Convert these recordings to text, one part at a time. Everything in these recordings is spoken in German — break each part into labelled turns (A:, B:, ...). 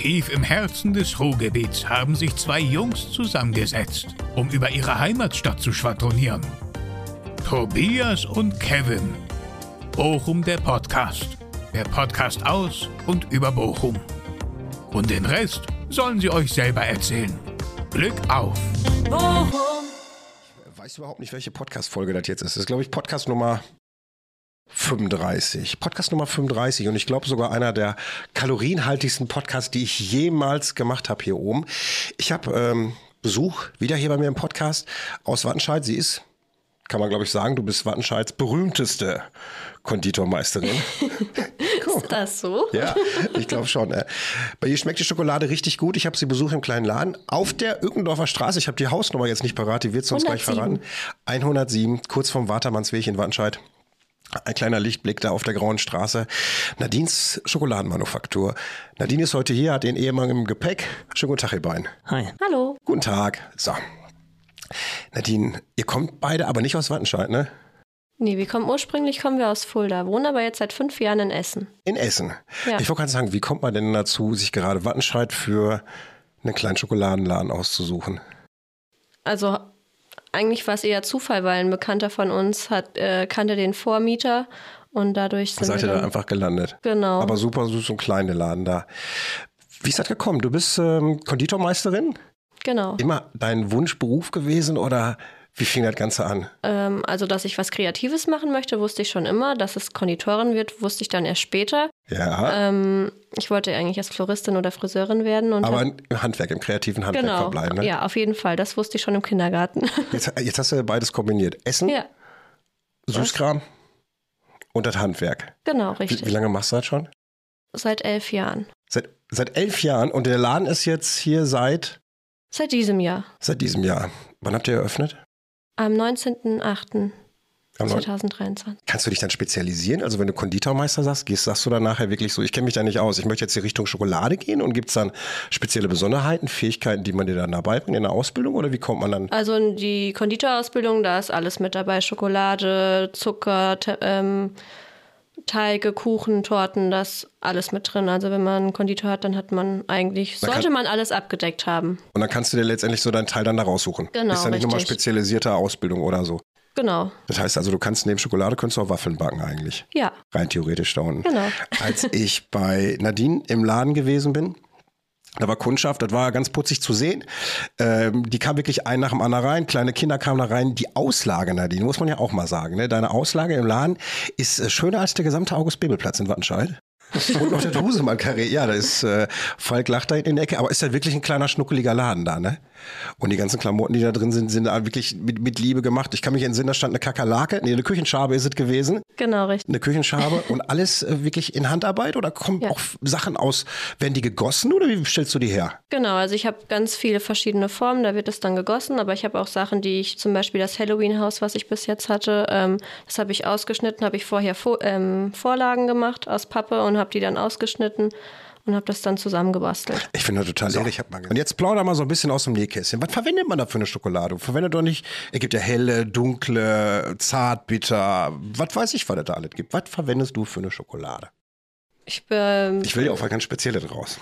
A: Tief im Herzen des Ruhrgebiets haben sich zwei Jungs zusammengesetzt, um über ihre Heimatstadt zu schwadronieren. Tobias und Kevin. Bochum der Podcast. Der Podcast aus und über Bochum. Und den Rest sollen sie euch selber erzählen. Glück auf!
B: Bochum. Ich weiß überhaupt nicht, welche Podcast-Folge das jetzt ist. Das ist, glaube ich, Podcast Nummer 35. Podcast Nummer 35 und ich glaube sogar einer der kalorienhaltigsten Podcasts, die ich jemals gemacht habe hier oben. Ich habe ähm, Besuch wieder hier bei mir im Podcast aus Wattenscheid. Sie ist, kann man glaube ich sagen, du bist Wattenscheids berühmteste Konditormeisterin.
C: Ist das so?
B: Ja, ich glaube schon. Äh. Bei ihr schmeckt die Schokolade richtig gut. Ich habe sie besucht im kleinen Laden auf der Ückendorfer Straße. Ich habe die Hausnummer jetzt nicht parat, die wird uns gleich
C: 107.
B: verraten. 107, kurz vom Watermannsweg in Wattenscheid. Ein kleiner Lichtblick da auf der grauen Straße. Nadines Schokoladenmanufaktur. Nadine ist heute hier, hat den Ehemann im Gepäck. Schönen guten Tag, ihr beiden.
D: Hi.
C: Hallo.
B: Guten Tag. So. Nadine, ihr kommt beide aber nicht aus Wattenscheid, ne?
C: Nee, wir kommen ursprünglich kommen wir aus Fulda, wohnen aber jetzt seit fünf Jahren in Essen.
B: In Essen.
C: Ja.
B: Ich wollte gerade sagen, wie kommt man denn dazu, sich gerade Wattenscheid für einen kleinen Schokoladenladen auszusuchen?
C: Also eigentlich war es eher Zufall, weil ein Bekannter von uns hat, äh, kannte den Vormieter und dadurch sind
B: Seid
C: wir
B: ihr da einfach gelandet?
C: Genau.
B: Aber super süß und kleine Laden da. Wie ist das gekommen? Du bist ähm, Konditormeisterin?
C: genau.
B: Immer dein Wunschberuf gewesen oder wie fing das Ganze an?
C: Ähm, also, dass ich was Kreatives machen möchte, wusste ich schon immer. Dass es Konditorin wird, wusste ich dann erst später.
B: Ja,
C: Ähm, ich wollte eigentlich erst Floristin oder Friseurin werden.
B: Aber
C: hab,
B: im Handwerk, im kreativen Handwerk
C: genau.
B: verbleiben. Ne?
C: Ja, auf jeden Fall. Das wusste ich schon im Kindergarten.
B: Jetzt, jetzt hast du beides kombiniert. Essen,
C: ja,
B: Süßkram und das Handwerk.
C: genau,
B: Wie,
C: richtig.
B: wie lange machst du das schon?
C: Seit elf Jahren.
B: Seit, seit elf Jahren und der Laden ist jetzt hier seit,
C: Seit diesem Jahr.
B: seit diesem Jahr. Wann habt ihr eröffnet?
C: Am 19.08.2023.
B: Am neun- Kannst du dich dann spezialisieren? Also wenn du Konditormeister sagst, gehst, sagst du dann nachher wirklich so, ich kenne mich da nicht aus, ich möchte jetzt in Richtung Schokolade gehen und gibt es dann spezielle Besonderheiten, Fähigkeiten, die man dir dann dabei bringt in der Ausbildung oder wie kommt man dann?
C: Also in die Konditorausbildung, da ist alles mit dabei. Schokolade, Zucker, ähm, Teige, Kuchen, Torten, das alles mit drin. Also wenn man einen Konditor hat, dann hat man eigentlich,
B: Man
C: sollte
B: kann-
C: man alles abgedeckt haben.
B: Und dann kannst du dir letztendlich so deinen Teil dann da raussuchen.
C: Genau,
B: Ist ja nicht nochmal spezialisierte Ausbildung oder so.
C: Genau.
B: Das heißt also, du kannst neben Schokolade könntest du auch Waffeln backen eigentlich.
C: Ja,
B: Rein theoretisch da unten.
C: Genau.
B: Als ich bei Nadine im Laden gewesen bin, da war Kundschaft, das war ganz putzig zu sehen. Ähm, die kam wirklich ein nach dem anderen rein. Kleine Kinder kamen da rein. Die Auslage, Nadine, muss man ja auch mal sagen. Ne? Deine Auslage im Laden ist äh, schöner als der gesamte August-Bebel-Platz in Wattenscheid. Und noch der Husemann-Karree. Ja, da ist äh, Falk lacht da in der Ecke. Aber ist halt wirklich ein kleiner, schnuckeliger Laden da, ne? Und die ganzen Klamotten, die da drin sind, sind da wirklich mit, mit Liebe gemacht. Ich kann mich entsinnen, da stand eine Kakerlake. Nee, eine Küchenschabe ist es gewesen
C: genau, richtig.
B: eine Küchenschabe und alles äh, wirklich in Handarbeit oder kommen
C: Ja.
B: auch Sachen aus, werden die gegossen oder wie stellst du die her?
C: Genau, also ich habe ganz viele verschiedene Formen, da wird es dann gegossen, aber ich habe auch Sachen, die ich zum Beispiel das Halloween-Haus, was ich bis jetzt hatte, ähm, das habe ich ausgeschnitten, habe ich vorher Vo ähm, Vorlagen gemacht aus Pappe und habe die dann ausgeschnitten und habe das dann zusammengebastelt.
B: Ich finde das total ehrlich. Hab mal und jetzt plauder mal so ein bisschen aus dem Nähkästchen. Was verwendet man da für eine Schokolade? Verwendet doch nicht, es gibt ja helle, dunkle, zart, bitter, was weiß ich, was es da alles gibt. Was verwendest du für eine Schokolade?
C: Ich ähm,
B: Ich will ja auch was ganz Spezielles draus.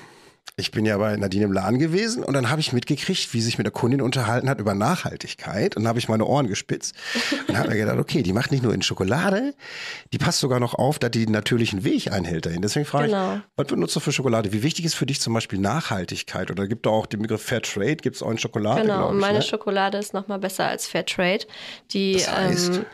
B: Ich bin ja bei Nadine im Laden gewesen und dann habe ich mitgekriegt, wie sie sich mit der Kundin unterhalten hat über Nachhaltigkeit. Und dann habe ich meine Ohren gespitzt und habe mir gedacht, okay, die macht nicht nur in Schokolade, die passt sogar noch auf, dass die den natürlichen Weg einhält dahin. Deswegen frage
C: Genau.
B: ich, was benutzt du für Schokolade? Wie wichtig ist für dich zum Beispiel Nachhaltigkeit? Oder gibt es auch den Begriff Fair Trade? Gibt es auch in Schokolade?
C: Genau,
B: ich,
C: meine
B: ne?
C: Schokolade ist nochmal besser als Fairtrade. Die,
B: Das heißt?
C: ähm,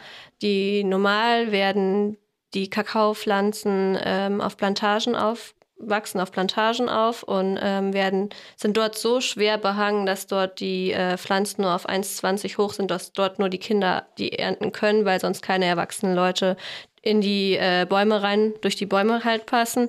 C: die normal werden die Kakaopflanzen ähm, auf Plantagen auf wachsen auf Plantagen auf und ähm, werden sind dort so schwer behangen, dass dort die äh, Pflanzen nur auf 1,20 hoch sind, dass dort nur die Kinder die ernten können, weil sonst keine erwachsenen Leute in die äh, Bäume rein durch die Bäume halt passen.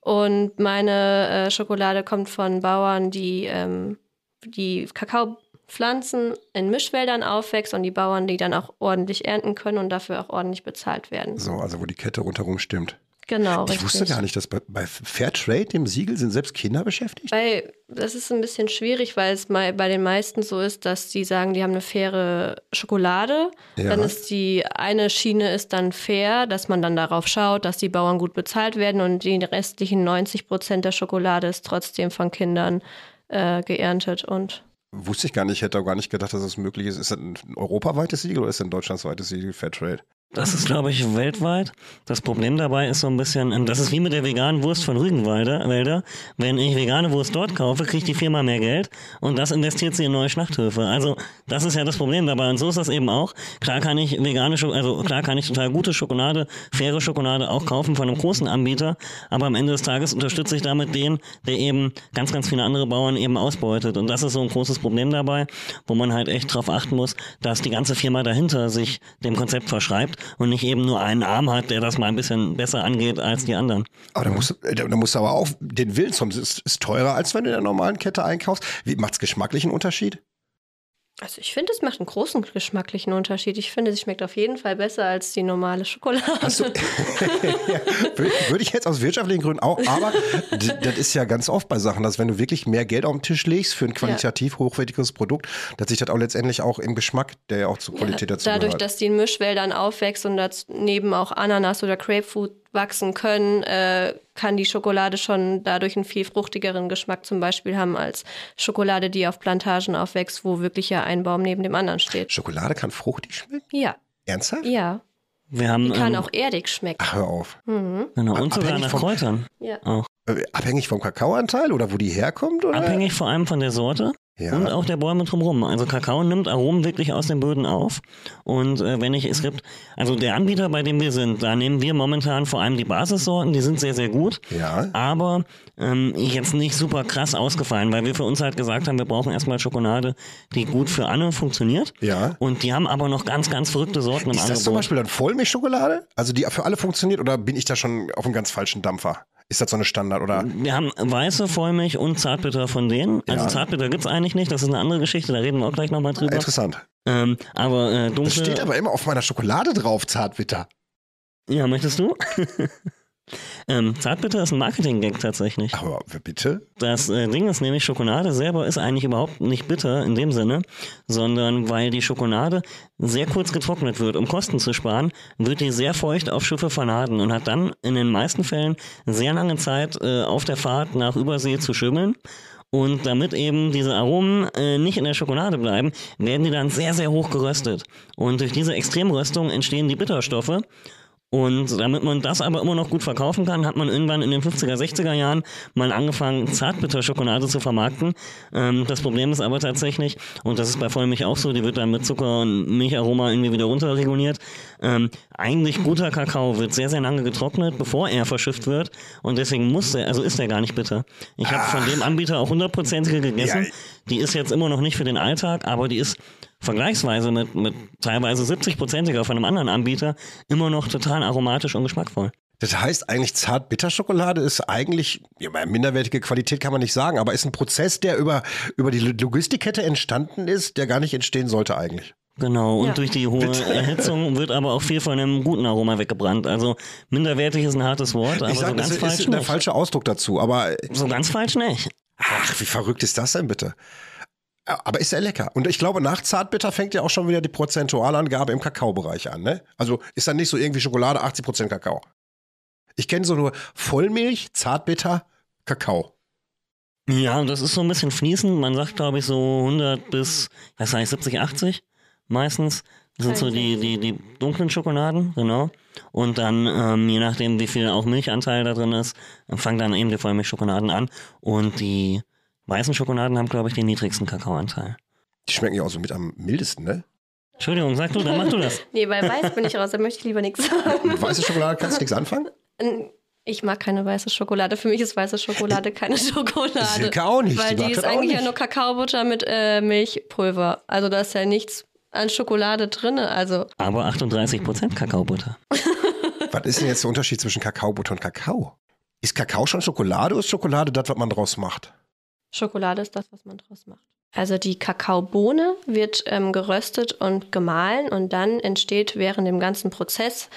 C: Und meine äh, Schokolade kommt von Bauern, die ähm, die Kakaopflanzen in Mischwäldern aufwächst und die Bauern, die dann auch ordentlich ernten können und dafür auch ordentlich bezahlt werden.
B: So, also wo die Kette rundherum stimmt.
C: Genau,
B: Ich
C: richtig.
B: wusste gar nicht, dass bei, bei Fairtrade, dem Siegel, sind selbst Kinder beschäftigt.
C: Weil das ist ein bisschen schwierig, weil es mal bei den meisten so ist, dass die sagen, die haben eine faire Schokolade.
B: Ja.
C: Dann ist die eine Schiene ist dann fair, dass man dann darauf schaut, dass die Bauern gut bezahlt werden und die restlichen 90 Prozent der Schokolade ist trotzdem von Kindern äh, geerntet und
B: Wusste ich gar nicht, ich hätte auch gar nicht gedacht, dass das möglich ist. Ist das ein europaweites Siegel oder ist das ein deutschlandsweites Siegel Fairtrade?
D: Das ist, glaube ich, weltweit. Das Problem dabei ist so ein bisschen, das ist wie mit der veganen Wurst von Rügenwalder. Wälder. Wenn ich vegane Wurst dort kaufe, kriegt die Firma mehr Geld und das investiert sie in neue Schlachthöfe. Also das ist ja das Problem dabei und so ist das eben auch. Klar kann ich vegane, also klar kann ich total gute Schokolade, faire Schokolade auch kaufen von einem großen Anbieter, aber am Ende des Tages unterstütze ich damit den, der eben ganz, ganz viele andere Bauern eben ausbeutet und das ist so ein großes Problem dabei, wo man halt echt drauf achten muss, dass die ganze Firma dahinter sich dem Konzept verschreibt und nicht eben nur einen Arm hat, der das mal ein bisschen besser angeht als die anderen.
B: Aber da musst, äh, da musst du aber auch den Willen zum. Ist, ist teurer, als wenn du in der normalen Kette einkaufst. Wie macht's geschmacklichen Unterschied?
C: Also ich finde, es macht einen großen geschmacklichen Unterschied. Ich finde, sie schmeckt auf jeden Fall besser als die normale Schokolade.
B: Du, ja, würde ich jetzt aus wirtschaftlichen Gründen auch, aber das ist ja ganz oft bei Sachen, dass wenn du wirklich mehr Geld auf den Tisch legst für ein qualitativ hochwertiges Produkt, dass sich das auch letztendlich auch im Geschmack, der ja auch zur Qualität dazu
C: Dadurch,
B: gehört.
C: dass die in Mischwäldern aufwächst und daneben auch Ananas oder Grapefruit wachsen können, äh, kann die Schokolade schon dadurch einen viel fruchtigeren Geschmack zum Beispiel haben als Schokolade, die auf Plantagen aufwächst, wo wirklich ja ein Baum neben dem anderen steht.
B: Schokolade kann fruchtig schmecken?
C: Ja,
B: Ernsthaft?
C: ja.
D: Wir haben
C: Die kann
D: ähm,
C: auch erdig schmecken.
B: Ach, hör auf.
C: Mhm.
D: genau, und sogar
B: abhängig
D: nach Kräutern.
C: Ja.
D: Auch.
B: Äh, Abhängig vom Kakaoanteil oder wo die herkommt? Oder?
D: Abhängig vor allem von der Sorte
B: Ja.
D: und auch der Bäume drumherum. Also Kakao nimmt Aromen wirklich aus den Böden auf. Und äh, wenn ich, es gibt, also der Anbieter, bei dem wir sind, da nehmen wir momentan vor allem die Basissorten, die sind sehr, sehr gut.
B: Ja.
D: Aber ähm, jetzt nicht super krass ausgefallen, weil wir für uns halt gesagt haben, wir brauchen erstmal Schokolade, die gut für alle funktioniert.
B: Ja.
D: Und die haben aber noch ganz, ganz verrückte Sorten im
B: Ist das
D: Angebot.
B: zum Beispiel dann Vollmilchschokolade? Also die für alle funktioniert oder bin ich da schon auf einem ganz falschen Dampfer? Ist das so eine Standard oder?
D: Wir haben weiße Vollmilch und Zartbitter von denen. Also
B: Ja.
D: Zartbitter gibt's eigentlich nicht, das ist eine andere Geschichte, da reden wir auch gleich nochmal drüber.
B: Interessant.
D: Ähm, aber äh, dunkle.
B: Das steht aber immer auf meiner Schokolade drauf, Zartbitter.
D: Ja, möchtest du? ähm, Zartbitter ist ein Marketing-Gag tatsächlich.
B: Aber bitte?
D: Das äh, Ding ist nämlich, Schokolade selber ist eigentlich überhaupt nicht bitter in dem Sinne, sondern weil die Schokolade sehr kurz getrocknet wird, um Kosten zu sparen, wird die sehr feucht auf Schiffe verladen und hat dann in den meisten Fällen sehr lange Zeit äh, auf der Fahrt nach Übersee zu schimmeln. Und damit eben diese Aromen äh, nicht in der Schokolade bleiben, werden die dann sehr, sehr hoch geröstet. Und durch diese Extremröstung entstehen die Bitterstoffe. Und damit man das aber immer noch gut verkaufen kann, hat man irgendwann in den 50er, 60er Jahren mal angefangen, Zartbitterschokolade zu vermarkten. Ähm, das Problem ist aber tatsächlich, und das ist bei Vollmilch auch so, die wird dann mit Zucker und Milcharoma irgendwie wieder runterreguliert. Ähm, eigentlich guter Kakao wird sehr, sehr lange getrocknet, bevor er verschifft wird. Und deswegen muss er, also ist er gar nicht bitter. Ich habe von dem Anbieter auch hundertprozentige gegessen.
B: Ja.
D: Die ist jetzt immer noch nicht für den Alltag, aber die ist vergleichsweise mit, mit teilweise 70-prozentiger von einem anderen Anbieter immer noch total aromatisch und geschmackvoll.
B: Das heißt eigentlich Zart-Bitterschokolade ist eigentlich, ja, minderwertige Qualität kann man nicht sagen, aber ist ein Prozess, der über, über die Logistikkette entstanden ist, der gar nicht entstehen sollte eigentlich.
D: Genau, und
C: Ja.
D: durch die hohe Erhitzung wird aber auch viel von einem guten Aroma weggebrannt. Also minderwertig ist ein hartes Wort, aber
B: ich
D: so
B: sage, das
D: ganz
B: ist
D: falsch
B: der
D: nicht.
B: falsche Ausdruck dazu, aber
D: So ganz falsch nicht.
B: ach, wie verrückt ist das denn bitte? Aber ist ja lecker. Und ich glaube, nach Zartbitter fängt ja auch schon wieder die Prozentualangabe im Kakaobereich an, ne? Also ist dann nicht so irgendwie Schokolade 80% Kakao. Ich kenne so nur Vollmilch, Zartbitter, Kakao.
D: Ja, das ist so ein bisschen fließend. Man sagt, glaube ich, so 100 bis, was weiß ich, 70, 80 meistens. Das sind so die, die, die dunklen Schokoladen, genau. Und dann, ähm, je nachdem, wie viel auch Milchanteil da drin ist, fangen dann eben die Vollmilchschokoladen an. Und die weißen Schokoladen haben, glaube ich, den niedrigsten Kakaoanteil.
B: Die schmecken ja auch so mit am mildesten, ne?
D: Entschuldigung, sag du, dann mach du das.
C: Nee, bei Weiß bin ich raus, da möchte ich lieber nichts sagen.
B: Mit weißer Schokolade kannst du nichts anfangen?
C: Ich mag keine weiße Schokolade. Für mich ist weiße Schokolade keine Schokolade.
B: Silke auch nicht.
C: Weil
B: Die
C: die ist eigentlich ja nur Kakaobutter mit äh, Milchpulver. Also da ist ja nichts an Schokolade drin. Also
D: Aber 38% Kakaobutter.
B: Was ist denn jetzt der Unterschied zwischen Kakaobutter und Kakao? Ist Kakao schon Schokolade oder ist Schokolade das, was man draus macht?
C: Schokolade ist das, was man draus macht. Also die Kakaobohne wird ähm, geröstet und gemahlen und dann entsteht während dem ganzen Prozess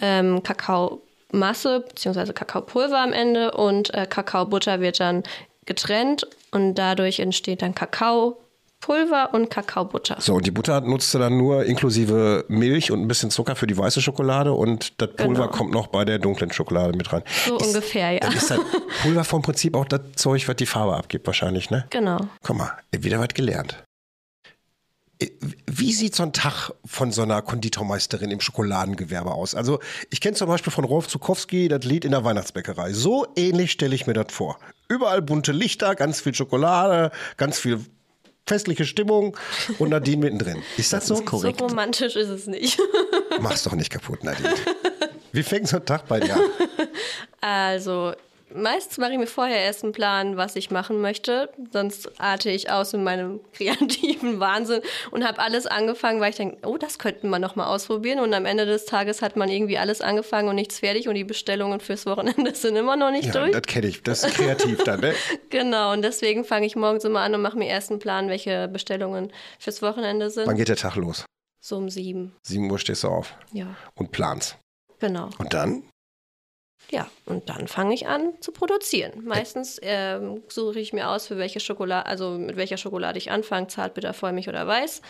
C: ähm, Kakao Kakaomasse bzw. Kakaopulver am Ende und äh, Kakaobutter wird dann getrennt und dadurch entsteht dann Kakaopulver und Kakaobutter.
B: So, und die Butter nutzt du dann nur inklusive Milch und ein bisschen Zucker für die weiße Schokolade und das Pulver
C: Genau.
B: kommt noch bei der dunklen Schokolade mit rein.
C: So ungefähr, ja.
B: Dann ist das Pulver vom Prinzip auch das Zeug, was die Farbe abgibt, wahrscheinlich, ne?
C: Genau.
B: Guck mal, wieder was gelernt. Äh, Wie sieht so ein Tag von so einer Konditormeisterin im Schokoladengewerbe aus? Also, ich kenne zum Beispiel von Rolf Zukowski das Lied in der Weihnachtsbäckerei. So ähnlich stelle ich mir das vor. Überall bunte Lichter, ganz viel Schokolade, ganz viel festliche Stimmung und Nadine mittendrin. Ist das, so?
D: ist korrekt.
C: So romantisch ist es nicht.
B: Mach's doch nicht kaputt, Nadine. Wie fängt so ein Tag bei dir an?
C: Also, meistens mache ich mir vorher erst einen Plan, was ich machen möchte. Sonst arte ich aus in meinem kreativen Wahnsinn und habe alles angefangen, weil ich denke, oh, das könnten wir noch mal ausprobieren. Und am Ende des Tages hat man irgendwie alles angefangen und nichts fertig und die Bestellungen fürs Wochenende sind immer noch nicht
B: Ja,
C: durch.
B: das kenne ich. Das ist kreativ dann, ne?
C: Genau, und deswegen fange ich morgens immer an und mache mir erst einen Plan, welche Bestellungen fürs Wochenende
B: Wann
C: sind.
B: geht der Tag los?
C: So um sieben.
B: 7 Uhr stehst du auf
C: Ja,
B: und planst.
C: genau.
B: Und dann?
C: Ja, und dann fange ich an zu produzieren. Meistens ähm, suche ich mir aus, für welche Schokolade, also mit welcher Schokolade ich anfange, zart, bitter, vollmilch oder weiß.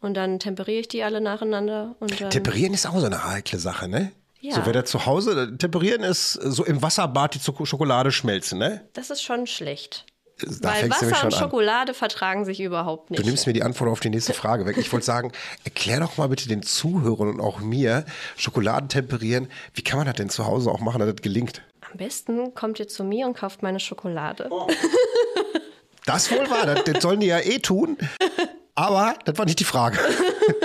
C: Und dann temperiere ich die alle nacheinander. Und dann,
B: Temperieren ist auch so eine heikle Sache, ne?
C: Ja.
B: So, wer da zu Hause, temperieren ist so im Wasserbad die Schokolade schmelzen, ne?
C: das ist schon schlecht.
B: Da
C: Weil Wasser und
B: schon an.
C: Schokolade vertragen sich überhaupt nicht.
B: Du nimmst mir die Antwort auf die nächste Frage weg. Ich wollte sagen, erklär doch mal bitte den Zuhörern und auch mir, Schokoladen temperieren, wie kann man das denn zu Hause auch machen, dass das gelingt?
C: Am besten kommt ihr zu mir und kauft meine Schokolade.
B: Das wohl wahr, das, das sollen die ja eh tun. Aber das war nicht die Frage.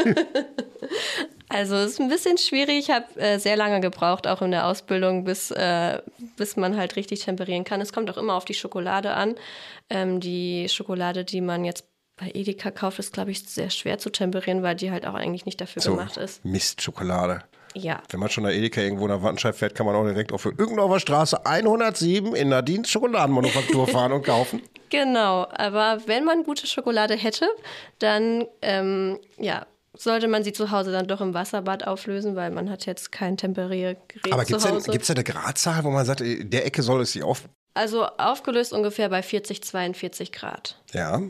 C: Also es ist ein bisschen schwierig. Ich habe äh, sehr lange gebraucht, auch in der Ausbildung, bis, äh, bis man halt richtig temperieren kann. Es kommt auch immer auf die Schokolade an. Ähm, die Schokolade, die man jetzt bei Edeka kauft, ist, glaube ich, sehr schwer zu temperieren, weil die halt auch eigentlich nicht dafür
B: So,
C: gemacht ist.
B: Mist, Schokolade.
C: Ja.
B: Wenn man schon nach Edeka irgendwo nach Wattenscheid fährt, kann man auch direkt auf Irgendeiner Straße 107 in Nadines Schokoladenmanufaktur fahren und kaufen.
C: Genau, aber wenn man gute Schokolade hätte, dann ähm, ja, sollte man sie zu Hause dann doch im Wasserbad auflösen, weil man hat jetzt kein Temperiergerät
B: Aber
C: zu
B: gibt es
C: Hause.
B: gibt's da eine Gradzahl, wo man sagt, in der Ecke soll es sich auf...
C: Also aufgelöst ungefähr bei 40, 42 Grad.
B: Ja,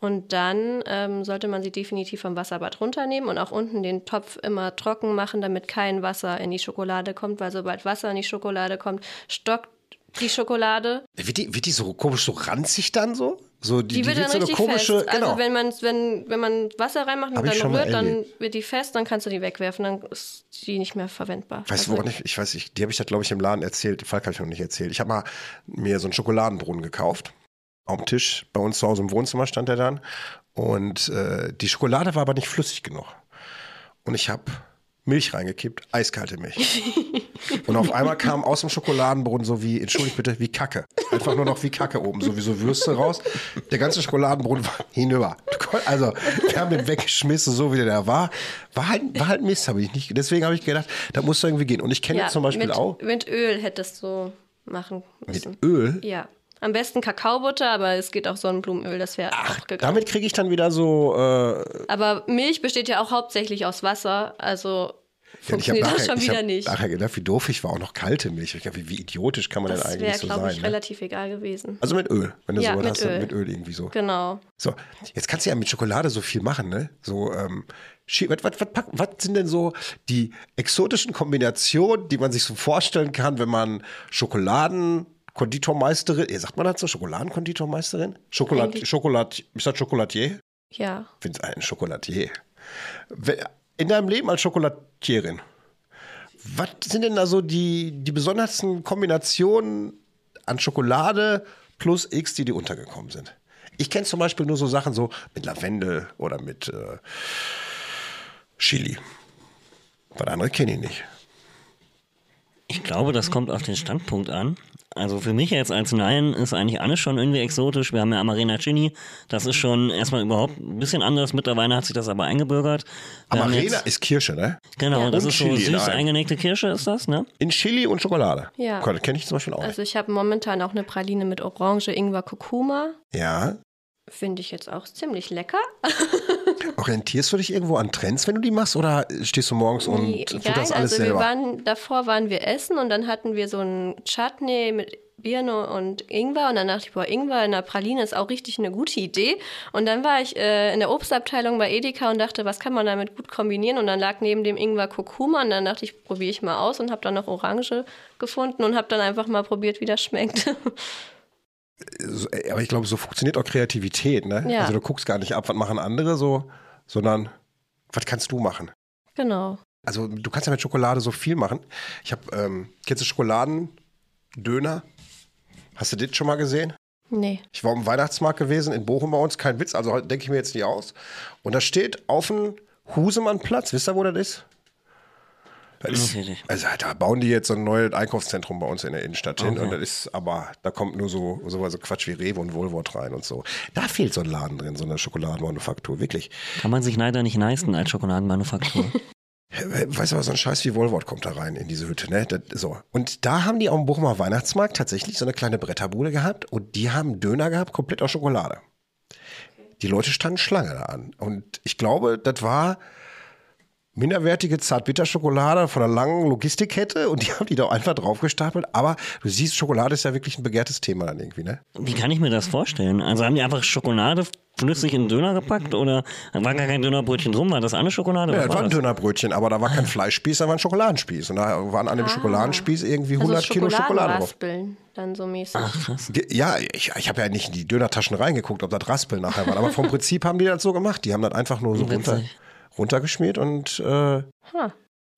C: Und dann ähm, sollte man sie definitiv vom Wasserbad runternehmen und auch unten den Topf immer trocken machen, damit kein Wasser in die Schokolade kommt, weil sobald Wasser in die Schokolade kommt, stockt die Schokolade.
B: Wird die, wird die so komisch so ranzig dann so? So die,
C: Die, wird dann
B: so
C: richtig
B: komische,
C: fest.
B: genau.
C: Also wenn man, wenn, wenn man Wasser reinmacht und
B: ich
C: dann rührt, dann wird die fest, dann kannst du die wegwerfen, dann ist die nicht mehr verwendbar.
B: Weißt du,
C: Also-
B: woran ich, ich weiß nicht, die habe ich das, glaube ich, im Laden erzählt. Den Fall habe ich noch nicht erzählt. Ich habe mal mir so einen Schokoladenbrunnen gekauft. Auf dem Tisch bei uns zu Hause im Wohnzimmer stand der dann. Und äh, die Schokolade war aber nicht flüssig genug. Und ich habe Milch reingekippt, eiskalte Milch. Und auf einmal kam aus dem Schokoladenbrunnen so wie, entschuldigt bitte, wie Kacke. Einfach nur noch wie Kacke oben, so wie so Würste raus. Der ganze Schokoladenbrunnen war hinüber. Also, wir haben den weggeschmissen, so wie der da war. War halt, war halt Mist, habe ich nicht. Deswegen habe ich gedacht, da muss irgendwie gehen. Und ich kenne
C: ja,
B: zum Beispiel
C: mit,
B: auch
C: Mit Öl hättest du machen
B: mit
C: müssen.
B: Öl.
C: Ja. Am besten Kakaobutter, aber es geht auch Sonnenblumenöl, das wäre auch gegangen.
B: Damit kriege ich dann wieder so. Äh,
C: Aber Milch besteht ja auch hauptsächlich aus Wasser, also
B: ja,
C: funktioniert das
B: nachher,
C: schon
B: ich
C: wieder nicht.
B: nachher gedacht, wie doof ich war, auch noch kalte Milch. Ich dachte, wie, wie idiotisch kann man denn
C: Das
B: eigentlich
C: wäre,
B: so
C: glaube
B: sein?
C: ich,
B: Ne?
C: relativ egal gewesen.
B: Also mit Öl, wenn du
C: Ja,
B: sowas
C: mit
B: hast,
C: Öl.
B: mit Öl irgendwie so.
C: Genau.
B: So, jetzt kannst du ja mit Schokolade so viel machen, ne? So, ähm, was, was, was, was sind denn so die exotischen Kombinationen, die man sich so vorstellen kann, wenn man Schokoladenkonditormeisterin, eh, sagt man so, Schokoladenkonditormeisterin? Schokolad, Schokolad, ist das Schokolatier?
C: Ja.
B: Ich finde es ein Schokolatier. In deinem Leben als Schokolatierin, was sind denn da so die, die besondersten Kombinationen an Schokolade plus X, die dir untergekommen sind? Ich kenne zum Beispiel nur so Sachen so mit Lavendel oder mit äh, Chili. Was andere kenne ich nicht.
D: Ich glaube, das kommt auf den Standpunkt an. Also für mich jetzt als Nein ist eigentlich alles schon irgendwie exotisch. Wir haben ja Amarena Chini. Das ist schon erstmal überhaupt ein bisschen anders. Mittlerweile hat sich das aber eingebürgert. Wir
B: Amarena
D: jetzt-
B: ist Kirsche, ne?
D: Genau,
C: Ja.
D: das
B: Und
D: ist so
B: Chili in
D: süß eingenägte Kirsche ist das, ne?
B: In Chili und Schokolade.
C: Ja.
B: Kenne ich zum Beispiel auch.
C: Also ich habe momentan auch eine Praline mit Orange, Ingwer, Kurkuma.
B: Ja.
C: Finde ich jetzt auch ziemlich lecker.
B: Orientierst du dich irgendwo an Trends, wenn du die machst, oder stehst du morgens und
C: Nee,
B: futterst
C: nein,
B: alles
C: also
B: selber?
C: wir waren, davor waren wir essen und dann hatten wir so ein Chutney mit Birne und Ingwer und dann dachte ich, boah, Ingwer in der Praline ist auch richtig eine gute Idee. Und dann war ich äh, in der Obstabteilung bei Edeka und dachte, was kann man damit gut kombinieren? Und dann lag neben dem Ingwer Kurkuma und dann dachte ich, probiere ich mal aus und habe dann noch Orange gefunden und habe dann einfach mal probiert, wie das schmeckt.
B: Äh, Aber ich glaube, so funktioniert auch Kreativität, ne?
C: Ja.
B: Also du guckst gar nicht ab, was machen andere so, sondern was kannst du machen?
C: genau.
B: Also du kannst ja mit Schokolade so viel machen. Ich habe, ähm, kennst du Schokoladendöner? Hast du das schon mal gesehen?
C: Nee.
B: Ich war am Weihnachtsmarkt gewesen in Bochum bei uns, kein Witz, also denke ich mir jetzt nicht aus. Und da steht auf dem Husemannplatz, wisst ihr, wo das ist? Ist also da bauen die jetzt so ein neues Einkaufszentrum bei uns in der Innenstadt hin
D: Okay.
B: und das ist, aber da kommt nur so, so, so Quatsch wie Rewe und Woolworth rein und so. Da fehlt so ein Laden drin, so eine Schokoladenmanufaktur, wirklich.
D: Kann man sich leider nicht leisten als Schokoladenmanufaktur.
B: Weißt du was, so ein Scheiß wie Woolworth kommt da rein in diese Hütte, ne? Das, so. Und da haben die am Bochumer Weihnachtsmarkt tatsächlich so eine kleine Bretterbude gehabt und die haben Döner gehabt, komplett aus Schokolade. Die Leute standen Schlange da an. Und ich glaube, das war minderwertige Zartbitterschokolade von einer langen Logistikkette und die haben die da einfach draufgestapelt. Aber du siehst, Schokolade ist ja wirklich ein begehrtes Thema dann irgendwie, ne?
D: Wie kann ich mir das vorstellen? Also haben die einfach Schokolade flüssig in den Döner gepackt oder war gar kein Dönerbrötchen drum? War das eine Schokolade?
B: Ja,
D: Was
B: das war ein
D: das?
B: Dönerbrötchen, aber da war kein Fleischspieß, da war ein Schokoladenspieß. Und da waren an dem Schokoladenspieß irgendwie 100
C: also
B: Kilo Schokolade drauf.
C: Schokoladenraspeln, dann so mäßig.
D: Ach, krass.
B: Ja, ich, ich habe ja nicht in die Dönertaschen reingeguckt, ob das Raspeln nachher war. Aber vom Prinzip haben die das so gemacht. Die haben das einfach nur so runter,
D: Witzig.
B: Runtergeschmiert und äh,
C: Ha.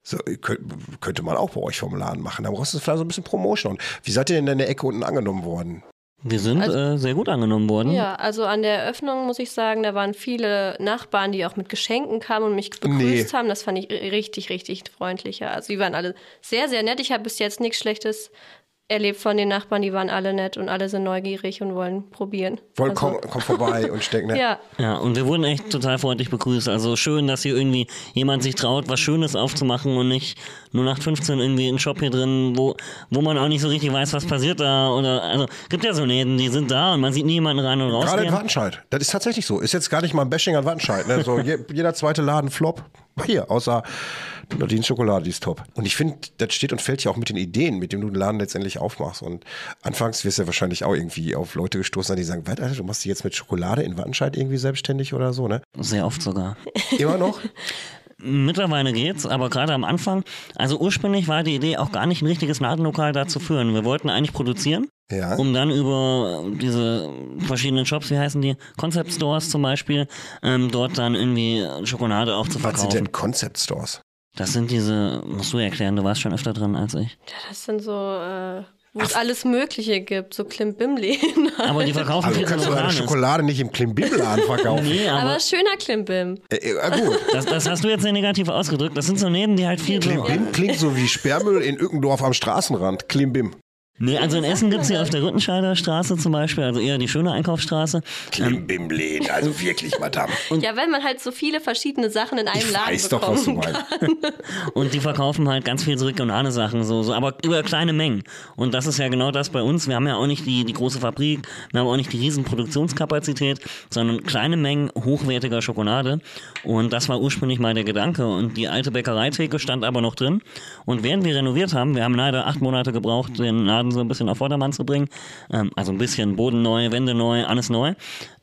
B: so, könnt, könnte man auch bei euch vom Laden machen. Da brauchst du vielleicht so ein bisschen Promotion. Und wie seid ihr denn in der Ecke unten angenommen worden?
D: Wir sind
C: Also-
D: äh, sehr gut angenommen worden.
C: Ja, also an der Eröffnung muss ich sagen, da waren viele Nachbarn, die auch mit Geschenken kamen und mich begrüßt
B: Nee.
C: haben. Das fand ich richtig, richtig freundlicher. Also die waren alle sehr, sehr nett. Ich habe bis jetzt nichts Schlechtes erlebt von den Nachbarn. Die waren alle nett und alle sind neugierig und wollen probieren.
B: Wollt,
C: also,
B: komm, komm vorbei und steck, ne?
C: Ja,
D: Ja, und wir wurden echt total freundlich begrüßt. Also schön, dass hier irgendwie jemand sich traut, was Schönes aufzumachen und nicht nur nach 15 irgendwie ein Shop hier drin, wo, wo man auch nicht so richtig weiß, was passiert da. Oder also gibt ja so Läden, die sind da und man sieht nie jemanden rein und raus.
B: Gerade in Wattenscheid. Das ist tatsächlich so. Ist jetzt gar nicht mal ein Bashing an Wattenscheid. Ne? So, je, jeder zweite Laden flop. Hier, außer Nadine Schokolade, die ist top. Und ich finde, das steht und fällt ja auch mit den Ideen, mit denen du den Laden letztendlich aufmachst. Und anfangs wirst du ja wahrscheinlich auch irgendwie auf Leute gestoßen, sein, die sagen, was, Alter, du machst dich jetzt mit Schokolade in Wattenscheid irgendwie selbstständig oder so, ne?
D: Sehr oft sogar.
B: Immer noch?
D: Mittlerweile geht's, aber gerade am Anfang, also ursprünglich war die Idee auch gar nicht ein richtiges Ladenlokal da zu führen. Wir wollten eigentlich produzieren,
B: Ja.
D: um dann über diese verschiedenen Shops, wie heißen die, Concept Stores zum Beispiel, ähm, dort dann irgendwie Schokolade auch zu
B: Was sind
D: verkaufen.
B: denn Concept Stores?
D: Das sind diese, musst du erklären, du warst schon öfter drin als ich.
C: das sind so, äh, wo es alles Mögliche gibt, so Klimbim-Läden.
D: Aber die verkaufen
B: Also kannst du deine. Schokolade nicht im Klimbim-Laden verkaufen.
D: Nee, aber
C: Aber schöner Klimbim.
B: äh, äh, gut.
D: das, das hast du jetzt sehr negativ ausgedrückt. Das sind so Läden, die halt viel so.
B: Klimbim klingt so wie Sperrmüll in Ückendorf am Straßenrand. Klimbim.
D: Nee, also in Essen gibt's hier auf der Rüttenscheider Straße zum Beispiel, also eher die schöne Einkaufsstraße.
B: Klimbim-Läden, also wirklich, Madame.
C: Ja, wenn man halt so viele verschiedene Sachen in einem
B: Ich
C: Laden
B: weiß doch,
C: bekommt.
B: was du meinst.
D: Und die verkaufen halt ganz viel so regionale Sachen, so, so, aber über kleine Mengen. Und das ist ja genau das bei uns. Wir haben ja auch nicht die, die große Fabrik, wir haben auch nicht die riesen Produktionskapazität, sondern kleine Mengen hochwertiger Schokolade. Und das war ursprünglich mal der Gedanke. Und die alte Bäckereitheke stand aber noch drin. Und während wir renoviert haben, wir haben leider acht Monate gebraucht, den Laden so ein bisschen auf Vordermann zu bringen. Ähm, also ein bisschen Boden neu, Wände neu, alles neu.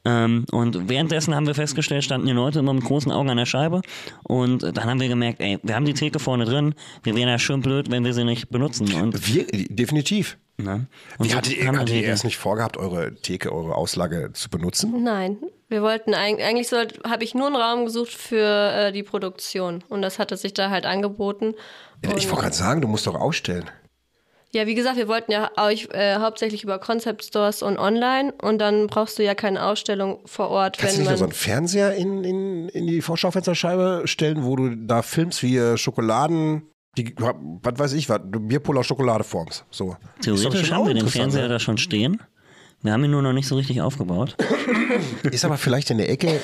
D: Ähm, und währenddessen haben wir festgestellt, standen die Leute immer mit großen Augen an der Scheibe. Und dann haben wir gemerkt, ey, wir haben die Theke vorne drin. Wir wären ja schön blöd, wenn wir sie nicht benutzen. Und,
B: Wir, definitiv.
D: ne? und
B: Wie
D: so
B: hattet ihr, erst nicht vorgehabt, eure Theke, eure Auslage zu benutzen?
C: Nein, wir wollten eigentlich, eigentlich soll, habe ich nur einen Raum gesucht für äh, die Produktion und das hatte sich da halt angeboten.
B: Ich
C: Und-
B: wollte gerade sagen, du musst doch ausstellen.
C: Ja, wie gesagt, wir wollten ja euch äh, hauptsächlich über Concept Stores und online und dann brauchst du ja keine Ausstellung vor Ort,
B: Kannst du
C: wenn
B: nicht noch so
C: man
B: einen Fernseher in, in, in die Vorschaufensterscheibe stellen, wo du da filmst, wie Schokoladen, die, was weiß ich, was, du Bierpuller Schokolade formst. So.
D: Theoretisch haben wir den Fernseher
B: ne?
D: da schon stehen. Wir haben ihn nur noch nicht so richtig aufgebaut.
B: Ist aber vielleicht in der Ecke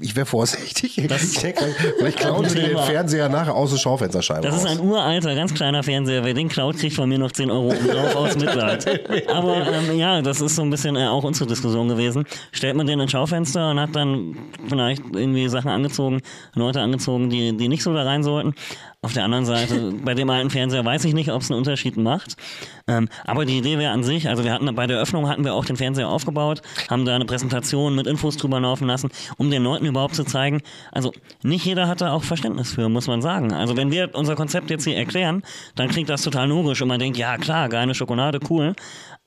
B: ich wäre vorsichtig.
D: Das-
B: ich denke, vielleicht klauen sie den. Fernseher nachher aus der Schaufensterscheibe
D: Das ist ein uralter, ganz kleiner Fernseher. Wer den klaut, kriegt von mir noch 10 Euro drauf aus Mitleid. Aber ähm, ja, das ist so ein bisschen äh, auch unsere Diskussion gewesen. Stellt man den ins Schaufenster und hat dann vielleicht irgendwie Sachen angezogen, Leute angezogen, die, die nicht so da rein sollten. Auf der anderen Seite, bei dem alten Fernseher weiß ich nicht, ob es einen Unterschied macht. Ähm, aber die Idee wäre an sich, also wir hatten bei der Eröffnung hatten wir auch den Fernseher aufgebaut, haben da eine Präsentation mit Infos drüber laufen lassen, um den Leuten überhaupt zu zeigen, also nicht jeder hat da auch Verständnis für, muss man sagen. Also wenn wir unser Konzept jetzt hier erklären, dann klingt das total logisch und man denkt, ja klar, geile Schokolade, cool.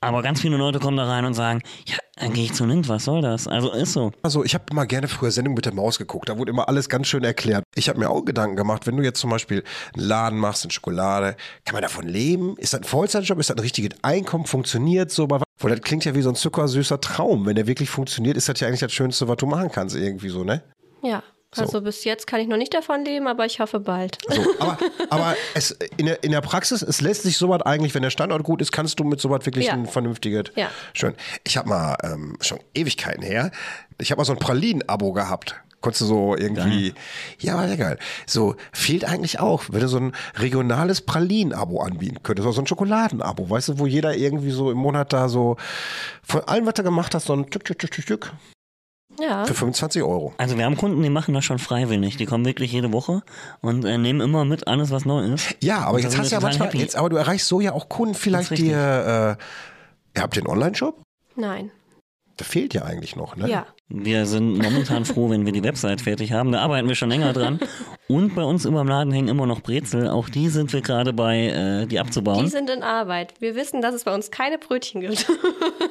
D: Aber ganz viele Leute kommen da rein und sagen, ja, dann gehe ich zu Lind, was soll das? Also ist so.
B: Also ich habe immer gerne früher Sendung mit der Maus geguckt. Da wurde immer alles ganz schön erklärt. Ich habe mir auch Gedanken gemacht, wenn du jetzt zum Beispiel einen Laden machst in Schokolade, kann man davon leben? Ist das ein Vollzeitjob? Ist das ein richtiges Einkommen? Funktioniert so? Weil das klingt ja wie so ein zuckersüßer Traum. Wenn der wirklich funktioniert, ist das ja eigentlich das Schönste, was du machen kannst irgendwie so, ne?
C: Ja, also bis jetzt kann ich noch nicht davon leben, aber ich hoffe bald.
B: So, aber aber es, in, der, in der Praxis, es lässt sich sowas eigentlich, wenn der Standort gut ist, kannst du mit sowas wirklich
C: Ja.
B: ein vernünftiges.
C: Ja.
B: Schön. Ich habe mal ähm, schon Ewigkeiten her, ich habe mal so ein Pralinen-Abo gehabt. Konntest du so irgendwie, ja, war ja geil. So, fehlt eigentlich auch, wenn du so ein regionales Pralinen-Abo anbieten könntest, oder so ein Schokoladen-Abo, weißt du, wo jeder irgendwie so im Monat da so von allem, was du gemacht hast, so ein Tück, Tück, Tück, Tück, Tück
C: Ja.
B: für 25 Euro.
D: Also wir haben Kunden, die machen das schon freiwillig. Die kommen wirklich jede Woche und äh, nehmen immer mit alles, was neu ist.
B: Ja, aber
D: Und
B: jetzt hast du ja manchmal,
D: happy.
B: jetzt, aber du erreichst so ja auch Kunden vielleicht, die,
D: richtig.
B: äh, ihr habt den Online-Shop?
C: Nein.
B: Da fehlt ja eigentlich noch, ne?
C: Ja.
D: Wir sind momentan froh, wenn wir die Website fertig haben. Da arbeiten wir schon länger dran. Und bei uns über dem Laden hängen immer noch Brezel. Auch die sind wir gerade bei, äh, die abzubauen.
C: Die sind in Arbeit. Wir wissen, dass es bei uns keine Brötchen gibt.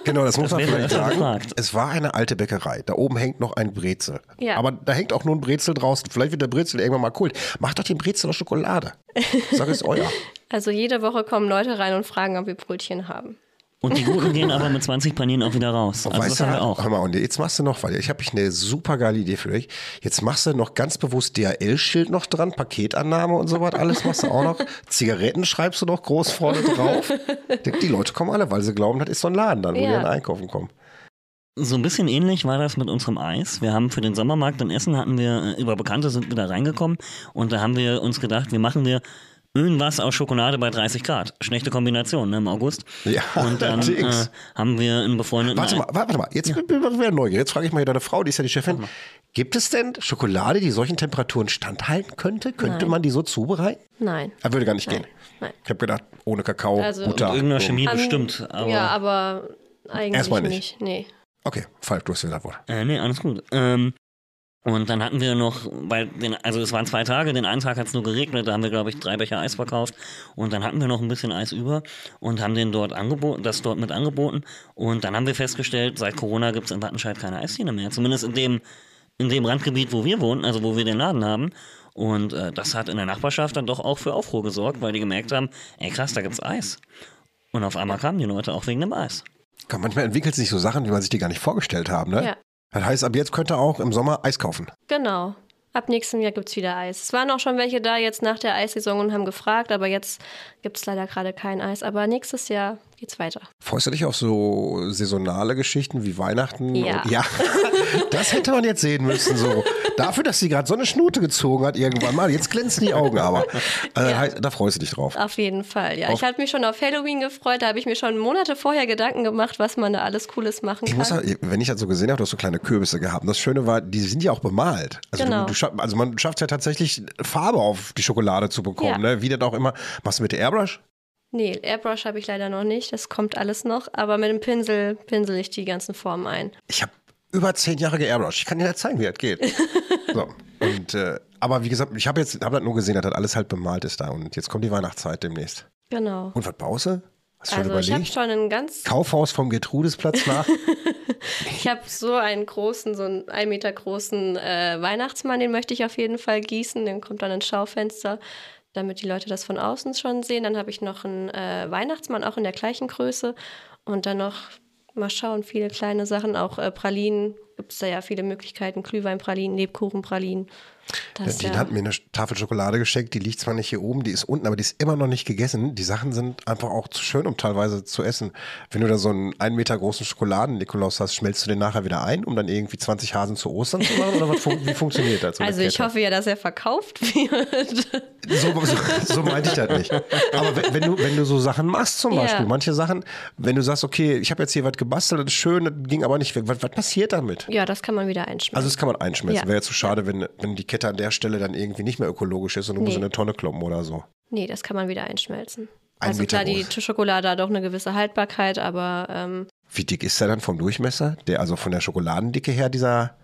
B: Genau, das muss man vielleicht sagen.
D: gefragt.
B: Es war eine alte Bäckerei. Da oben hängt noch ein Brezel.
C: Ja.
B: Aber da hängt auch nur ein Brezel draußen. Vielleicht wird der Brezel irgendwann mal Kult. Macht doch den Brezel aus Schokolade. Sag es euer.
C: Also jede Woche kommen Leute rein und fragen, ob wir Brötchen haben.
D: Und die Guten gehen aber mit 20 Paninen auch wieder raus. Also das
B: weißt
D: haben wir auch.
B: hör mal, und jetzt machst du noch, weil ich habe eine super geile Idee für dich. Jetzt machst du noch ganz bewusst DHL-Schild noch dran, Paketannahme und so was, alles machst du auch noch. Zigaretten schreibst du noch groß vorne drauf. Die Leute kommen alle, weil sie glauben, das ist so ein Laden dann, wo
C: Ja.
B: die dann einkaufen kommen.
D: So ein bisschen ähnlich war das mit unserem Eis. Wir haben für den Sommermarkt in Essen hatten wir, äh, über Bekannte sind wir da reingekommen und da haben wir uns gedacht, wir machen wir irgendwas aus Schokolade bei 30 Grad. Schlechte Kombination, ne, im August.
B: Ja,
D: Und dann äh, haben wir einen befreundeten
B: Warte mal, warte mal, jetzt bin ich wieder neugierig. Jetzt frage ich mal hier deine Frau, die ist ja die Chefin. Gibt es denn Schokolade, die solchen Temperaturen standhalten könnte? Könnte
C: Nein.
B: man die so zubereiten?
C: Nein.
B: Er würde gar nicht gehen.
C: Nein.
B: Ich habe gedacht, ohne Kakao,
C: Also-
B: Butter.
D: Irgendeiner
B: so.
D: Chemie bestimmt. Aber,
C: ja, aber eigentlich
B: Erstmal nicht.
C: nicht. Nee.
B: Okay, Falk, du hast wieder das Wort.
D: Äh, nee, alles gut. Ähm, und dann hatten wir noch, weil den, also es waren zwei Tage, den einen Tag hat es nur geregnet, da haben wir, glaube ich, drei Becher Eis verkauft und dann hatten wir noch ein bisschen Eis über und haben den dort angeboten, das dort mit angeboten und dann haben wir festgestellt, seit Corona gibt es in Wattenscheid keine Eisdiele mehr, zumindest in dem, in dem Randgebiet, wo wir wohnen, also wo wir den Laden haben. Und äh, das hat in der Nachbarschaft dann doch auch für Aufruhr gesorgt, weil die gemerkt haben, ey krass, da gibt's Eis. Und auf einmal kamen die Leute auch wegen dem Eis.
B: Komm, manchmal entwickelt sich so Sachen, wie man sich die gar nicht vorgestellt haben, ne?
C: Ja.
B: Das heißt, ab jetzt könnt ihr auch im Sommer Eis kaufen.
C: Genau. Ab nächstem Jahr gibt es wieder Eis. Es waren auch schon welche da jetzt nach der Eissaison und haben gefragt, aber jetzt gibt es leider gerade kein Eis. Aber nächstes Jahr geht's weiter.
B: Freust du dich auf so saisonale Geschichten wie Weihnachten?
C: Ja.
B: Und, ja. Das hätte man jetzt sehen müssen. So. Dafür, dass sie gerade so eine Schnute gezogen hat irgendwann mal. Jetzt glänzen die Augen aber. Äh, heißt, Da freust du dich drauf.
C: Auf jeden Fall, ja.
B: Auf-
C: ich hatte mich schon auf Halloween gefreut. Da habe ich mir schon Monate vorher Gedanken gemacht, was man da alles Cooles machen
B: Ich
C: kann.
B: muss wenn ich das so gesehen habe, du hast so kleine Kürbisse gehabt. Und das Schöne war, die sind ja auch bemalt. Also,
C: Genau.
B: du, du schaff, also man schafft ja tatsächlich Farbe auf die Schokolade zu bekommen.
C: Ja.
B: Ne? Wie das auch immer. Machst du mit der Airbrush?
C: nee, Airbrush habe ich leider noch nicht. Das kommt alles noch. Aber mit dem Pinsel pinsel ich die ganzen Formen ein.
B: Ich habe über zehn Jahre geairbrush. Ich kann dir das zeigen, wie das geht. so. Und, äh, aber wie gesagt, ich habe jetzt hab das nur gesehen, dass das alles halt bemalt ist da. Und jetzt kommt die Weihnachtszeit demnächst.
C: Genau.
B: Und was baust du? Hast du schon
C: Also ich habe
B: überlegt?
C: schon einen ganz,
B: Kaufhaus vom Gertrudesplatz nach.
C: ich habe so einen großen, so einen ein Meter großen äh, Weihnachtsmann, den möchte ich auf jeden Fall gießen. Den kommt dann ins Schaufenster, damit die Leute das von außen schon sehen. Dann habe ich noch einen äh, Weihnachtsmann, auch in der gleichen Größe. Und dann noch, mal schauen, viele kleine Sachen, auch äh, Pralinen. Gibt es da ja viele Möglichkeiten. Glühweinpralinen, Lebkuchenpralinen. Das,
B: Die
C: ja.
B: hat mir eine Tafel Schokolade geschenkt, die liegt zwar nicht hier oben, die ist unten, aber die ist immer noch nicht gegessen. Die Sachen sind einfach auch zu schön, um teilweise zu essen. Wenn du da so einen einen Meter großen Schokoladen-Nikolaus hast, schmelzt du den nachher wieder ein, um dann irgendwie 20 Hasen zu Ostern zu machen? Oder was, wie funktioniert das? so
C: also ich hoffe ja, dass er verkauft wird.
B: So, so, so meinte ich das nicht. Aber wenn, wenn, du, wenn du so Sachen machst zum
C: Ja.
B: Beispiel, manche Sachen, wenn du sagst, okay, ich habe jetzt hier was gebastelt, das ist schön, das ging aber nicht weg. Was, was passiert damit?
C: ja, das kann man wieder einschmeißen.
B: Also das kann man einschmelzen.
C: Ja.
B: Wäre ja zu schade, wenn, wenn die Kette an der Stelle dann irgendwie nicht mehr ökologisch ist und du musst
C: Nee.
B: in eine Tonne kloppen oder so.
C: nee, das kann man wieder einschmelzen.
B: Ein
C: also
B: Meter
C: klar, die
B: groß.
C: Schokolade hat auch eine gewisse Haltbarkeit, aber ähm,
B: Wie dick ist der dann vom Durchmesser? Der, also von der Schokoladendicke her, dieser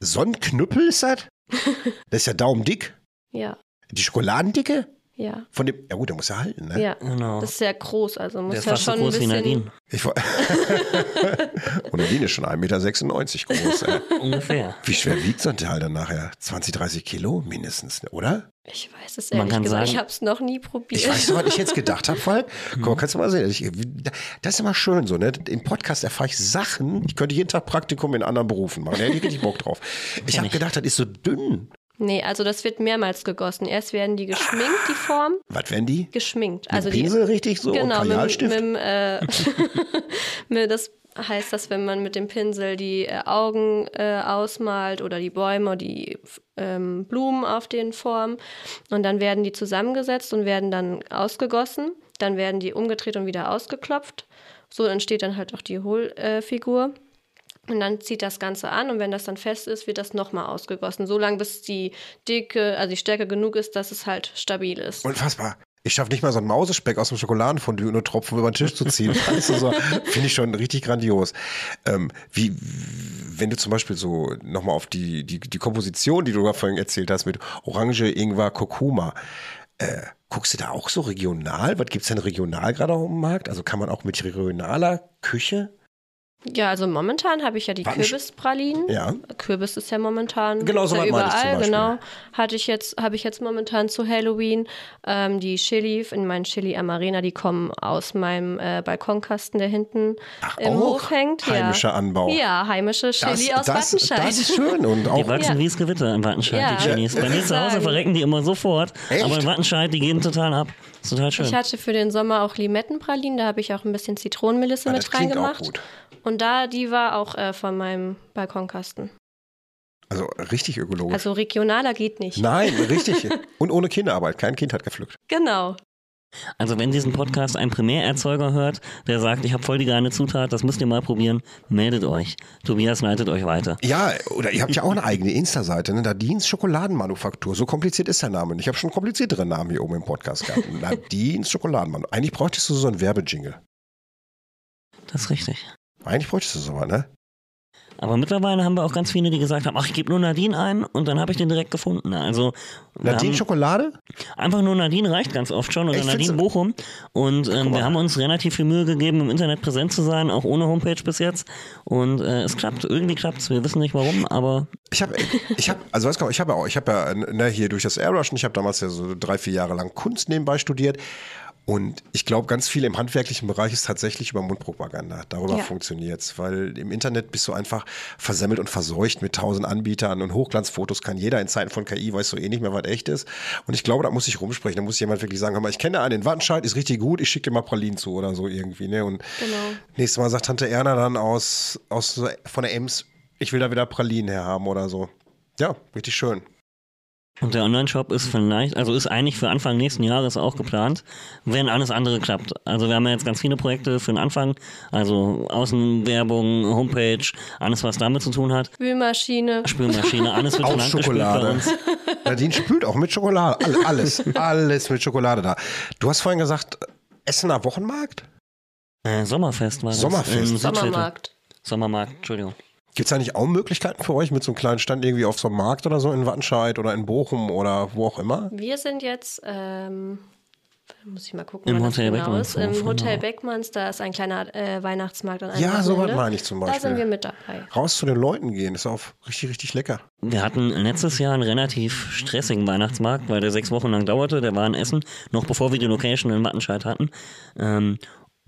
B: Sonnenknüppel ist das? Das ist ja daumendick.
C: ja,
B: Die Schokoladendicke?
C: Ja,
B: Von dem, ja gut, der muss ja halten, ne?
C: ja.
D: Genau.
C: Das ist sehr groß, also muss
D: Der ist
C: ja
D: fast so
C: schon ein
D: groß wie
C: bisschen.
D: Nadine.
B: Ich Und Nadine ist schon 1,96 Meter groß. Ey.
D: Ungefähr.
B: Wie schwer wiegt so ein Teil dann nachher? 20, 30 Kilo mindestens, oder?
C: Ich weiß es
D: Man
C: ehrlich
D: kann
C: gesagt,
D: sagen-
C: ich habe es noch nie probiert.
B: Ich weiß nicht, was ich jetzt gedacht habe, Falk. Guck mal, kannst du mal sehen. Ich, das ist immer schön so, ne? Im Podcast erfahre ich Sachen. Ich könnte jeden Tag Praktikum in anderen Berufen machen. Da hätte ich richtig Bock drauf. Ich habe gedacht, das ist so dünn.
C: Nee, also das wird mehrmals gegossen. Erst werden die geschminkt, die Form.
B: Was werden die?
C: Geschminkt.
B: Mit
C: Also die
B: Pinsel richtig so?
C: Genau, mit, mit, äh, mit das heißt das, wenn man mit dem Pinsel die äh, Augen äh, ausmalt oder die Bäume, die ähm, Blumen auf den Formen und dann werden die zusammengesetzt und werden dann ausgegossen. Dann werden die umgedreht und wieder ausgeklopft. So entsteht dann halt auch die Hohlfigur. Und dann zieht das Ganze an und wenn das dann fest ist, wird das nochmal ausgegossen. So lange, bis die Dicke, also die Stärke genug ist, dass es halt stabil ist.
B: Unfassbar. Ich schaffe nicht mal so einen Mausespeck aus dem Schokoladenfondue nur Tropfen über den Tisch zu ziehen. Weißt du, so, Finde ich schon richtig grandios. Ähm, wie, wenn du zum Beispiel so nochmal auf die, die, die Komposition, die du vorhin erzählt hast, mit Orange, Ingwer, Kurkuma, äh, guckst du da auch so regional? Was gibt es denn regional gerade auf dem Markt? Also kann man auch mit regionaler Küche?
C: Ja, also momentan habe ich ja die
B: Wann-
C: Kürbispralinen.
B: Ja.
C: Kürbis ist ja momentan
B: Genau, so
C: ja überall, genau. Hatte ich jetzt, habe ich jetzt momentan zu Halloween. Ähm, die Chili in meinen Chili Amarena, die kommen aus meinem äh, Balkonkasten, der hinten im
B: auch
C: Hof hängt.
B: heimischer
C: ja.
B: Anbau.
C: Ja, heimische Chili aus
B: das,
C: Wattenscheid.
B: das ist schön und
D: Die
B: auch
D: wachsen
C: Ja.
D: wie das Gewitter in Wattenscheid,
C: Ja.
D: die Chilis. Bei mir zu Hause verrecken die immer sofort.
B: Echt?
D: Aber in Wattenscheid, die gehen total ab. Ist total schön.
C: Ich hatte für den Sommer auch Limettenpralinen, da habe ich auch ein bisschen Zitronenmelisse
B: Ah,
C: mit
B: das auch
C: reingemacht.
B: gut.
C: Und da, die war auch äh, von meinem Balkonkasten.
B: Also richtig ökologisch.
C: Also regionaler geht nicht.
B: Nein, richtig. Und ohne Kinderarbeit. Kein Kind hat gepflückt.
C: Genau.
D: Also wenn diesen Podcast ein Primärerzeuger hört, der sagt, ich habe voll die geile Zutat, das müsst ihr mal probieren, meldet euch. Tobias leitet euch weiter.
B: Ja, oder ihr habt ja auch eine eigene Insta-Seite, ne? Nadines Schokoladenmanufaktur. So kompliziert ist der Name. Ich habe schon kompliziertere Namen hier oben im Podcast gehabt. Nadines Schokoladenmanufaktur. Eigentlich bräuchtest du so einen Werbejingle.
D: Das ist richtig.
B: Eigentlich bräuchtest du sowas, ne?
D: Aber mittlerweile haben wir auch ganz viele, die gesagt haben, ach, ich gebe nur Nadine ein und dann habe ich den direkt gefunden. Also
B: Nadine Schokolade?
D: einfach nur Nadine reicht ganz oft schon oder
B: Echt,
D: Nadine? Bochum. Und ähm, wir haben uns relativ viel Mühe gegeben, im Internet präsent zu sein, auch ohne Homepage bis jetzt. Und äh, es klappt, irgendwie klappt's. Wir wissen nicht warum, aber
B: Ich habe, ich habe, also weißt du, ich habe ja auch, ich habe ja ne, hier durch das Airrushen, ich habe damals ja so drei, vier Jahre lang Kunst nebenbei studiert. Und ich glaube, ganz viel im handwerklichen Bereich ist tatsächlich über Mundpropaganda. Darüber
C: Ja.
B: funktioniert's, weil im Internet bist du einfach versemmelt und verseucht mit tausend Anbietern und Hochglanzfotos kann jeder. In Zeiten von KI weißt du eh nicht mehr, was echt ist. Und ich glaube, da muss ich rumsprechen. Da muss jemand wirklich sagen, hör mal, ich kenne einen in Wattenscheid, ist richtig gut, ich schicke dir mal Pralinen zu oder so irgendwie. Ne? Und
C: Genau.
B: nächstes Mal sagt Tante Erna dann aus, aus von der Ems, ich will da wieder Pralinen herhaben oder so. Ja, richtig schön.
D: Und der Online-Shop ist vielleicht, also ist eigentlich für Anfang nächsten Jahres auch geplant, wenn alles andere klappt. Also wir haben ja jetzt ganz viele Projekte für den Anfang, also Außenwerbung, Homepage, alles was damit zu tun hat.
C: Spülmaschine.
D: Spülmaschine, alles wird bei
B: Schokolade.
D: uns.
B: Nadine spült auch mit Schokolade. All- Alles, alles mit Schokolade da. Du hast vorhin gesagt, Essener Wochenmarkt?
D: Äh, Sommerfest war das.
B: Sommerfest.
C: Sommermarkt.
D: Sommermarkt, Entschuldigung.
B: Gibt es eigentlich auch Möglichkeiten für euch mit so einem kleinen Stand irgendwie auf so einem Markt oder so in Wattenscheid oder in Bochum oder wo auch immer?
C: Wir sind jetzt, ähm, muss ich mal gucken,
D: Im Hotel
C: genau
D: Beckmanns,
C: ist. Im
D: genau.
C: Hotel Beckmanns, da ist ein kleiner äh, Weihnachtsmarkt an einem
B: Ja, so was meine ich zum
C: Da sind wir
B: Beispiel.
C: mit dabei.
B: Raus zu den Leuten gehen, ist auch richtig, richtig lecker.
D: Wir hatten letztes Jahr einen relativ stressigen Weihnachtsmarkt, weil der sechs Wochen lang dauerte. Der war in Essen, noch bevor wir die Location in Wattenscheid hatten. Ähm,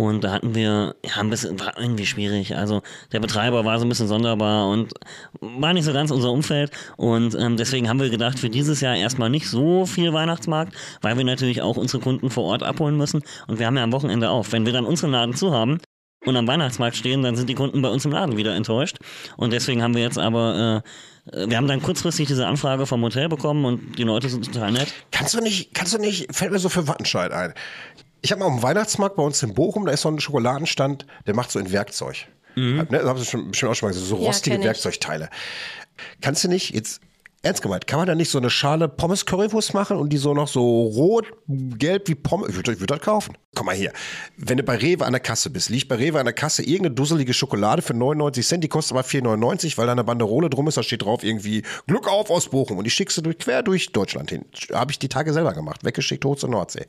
D: Und da hatten wir, ja, ein bisschen, war irgendwie schwierig. Also der Betreiber war so ein bisschen sonderbar und war nicht so ganz unser Umfeld. Und ähm, deswegen haben wir gedacht, für dieses Jahr erstmal nicht so viel Weihnachtsmarkt, weil wir natürlich auch unsere Kunden vor Ort abholen müssen. Und wir haben ja am Wochenende auf. Wenn wir dann unseren Laden zu haben, und am Weihnachtsmarkt stehen, dann sind die Kunden bei uns im Laden wieder enttäuscht. Und deswegen haben wir jetzt aber, äh, wir haben dann kurzfristig diese Anfrage vom Hotel bekommen und die Leute sind total nett.
B: Kannst du nicht, kannst du nicht, fällt mir so für Wattenscheid ein. Ich habe mal am Weihnachtsmarkt bei uns in Bochum, da ist so ein Schokoladenstand, der macht so ein Werkzeug. Mhm. Ne, das haben Sie schon, bestimmt auch schon mal gesehen, so
C: Ja,
B: rostige
C: ich.
B: Werkzeugteile. Kannst du nicht, jetzt ernst gemeint, kann man da nicht so eine Schale Pommes Currywurst machen und die so noch so rot, gelb wie Pommes? Ich würde würd das kaufen. Komm mal hier. Wenn du bei Rewe an der Kasse bist, liegt bei Rewe an der Kasse irgendeine dusselige Schokolade für 99 Cent, die kostet aber 4,99, weil da eine Banderole drum ist, da steht drauf irgendwie Glück auf aus Bochum und die schickst du quer durch Deutschland hin. Habe ich die Tage selber gemacht, weggeschickt hoch zur Nordsee.